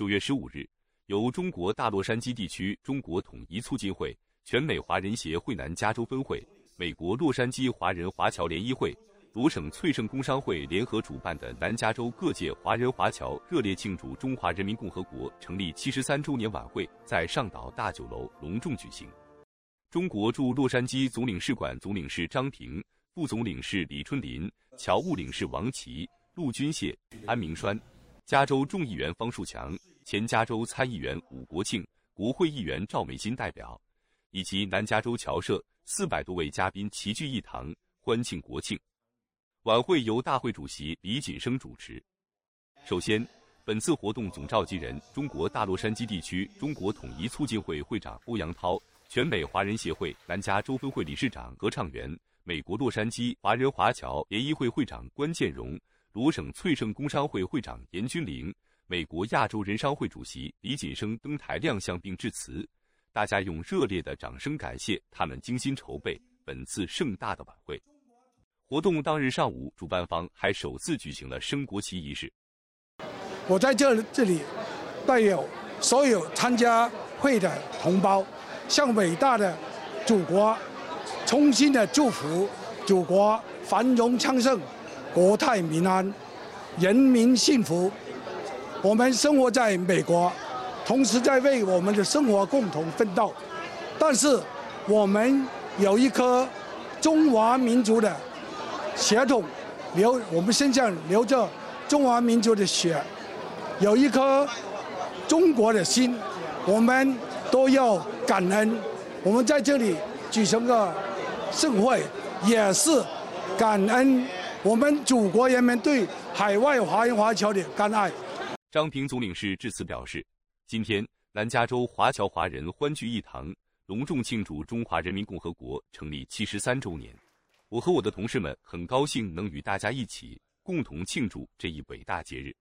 九月十五日，由中国大洛杉矶地区中国统一促进会、全美华人协会南加州分会、美国洛杉矶华人华侨联谊会、罗省翠盛工商会联合主办的南加州各界华人华侨热烈庆祝中华人民共和国成立七十三周年晚会在上岛大酒楼隆重举行。中国驻洛杉矶总领事馆总领事张平、副总领事李春林、侨务领事王琦、陆军谢、安明栓。加州众议员方树强、前加州参议员武国庆、国会议员赵美金代表，以及南加州侨社四百多位嘉宾齐聚一堂，欢庆国庆。晚会由大会主席李锦生主持。首先，本次活动总召集人、中国大洛杉矶地区中国统一促进会会长欧阳涛，全美华人协会南加州分会理事长何畅元，美国洛杉矶华人华侨联谊会会长关建荣。罗省翠盛工商会会长严君玲、美国亚洲人商会主席李锦生登台亮相并致辞，大家用热烈的掌声感谢他们精心筹备本次盛大的晚会。活动当日上午，主办方还首次举行了升国旗仪式。我在这这里，代表所有参加会的同胞，向伟大的祖国衷心的祝福，祖国繁荣昌盛。国泰民安，人民幸福。我们生活在美国，同时在为我们的生活共同奋斗。但是，我们有一颗中华民族的血统，流我们身上流着中华民族的血，有一颗中国的心，我们都要感恩。我们在这里举行个盛会，也是感恩。我们祖国人民对海外华人华侨的关爱。张平总领事致辞表示，今天南加州华侨华人欢聚一堂，隆重庆祝中华人民共和国成立七十三周年。我和我的同事们很高兴能与大家一起共同庆祝这一伟大节日。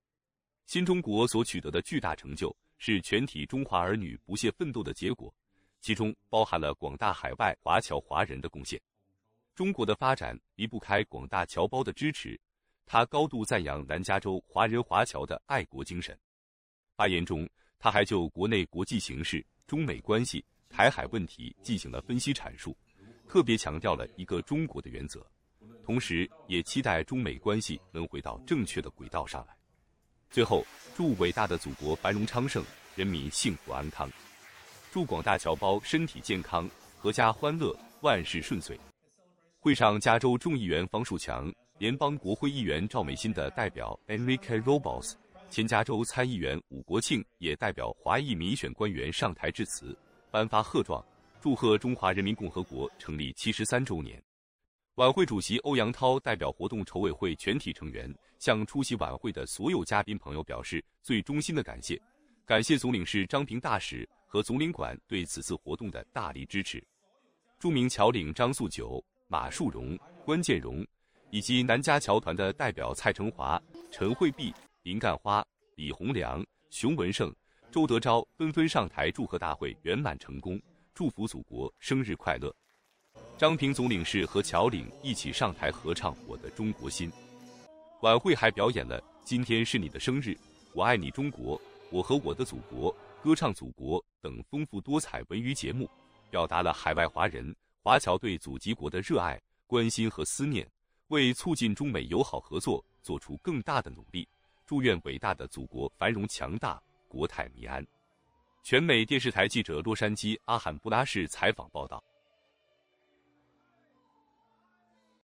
新中国所取得的巨大成就，是全体中华儿女不懈奋斗的结果，其中包含了广大海外华侨华人的贡献。中国的发展离不开广大侨胞的支持，他高度赞扬南加州华人华侨的爱国精神。发言中，他还就国内国际形势、中美关系、台海问题进行了分析阐述，特别强调了一个中国的原则，同时也期待中美关系能回到正确的轨道上来。最后，祝伟大的祖国繁荣昌盛，人民幸福安康，祝广大侨胞身体健康，阖家欢乐，万事顺遂。会上，加州众议员方树强、联邦国会议员赵美心的代表 Enrique Robles、前加州参议员武国庆也代表华裔民选官员上台致辞，颁发贺状，祝贺中华人民共和国成立七十三周年。晚会主席欧阳涛代表活动筹委会全体成员，向出席晚会的所有嘉宾朋友表示最衷心的感谢，感谢总领事张平大使和总领馆对此次活动的大力支持。著名侨领张素九。马树荣、关建荣，以及南家侨团的代表蔡成华、陈慧碧、林干花、李洪良、熊文胜、周德昭纷纷上台祝贺大会圆满成功，祝福祖国生日快乐。张平总领事和侨领一起上台合唱《我的中国心》。晚会还表演了《今天是你的生日》《我爱你中国》《我和我的祖国》《歌唱祖国》等丰富多彩文娱节目，表达了海外华人。华侨对祖籍国的热爱、关心和思念，为促进中美友好合作做出更大的努力。祝愿伟大的祖国繁荣强大，国泰民安。全美电视台记者洛杉矶阿罕布拉市采访报道。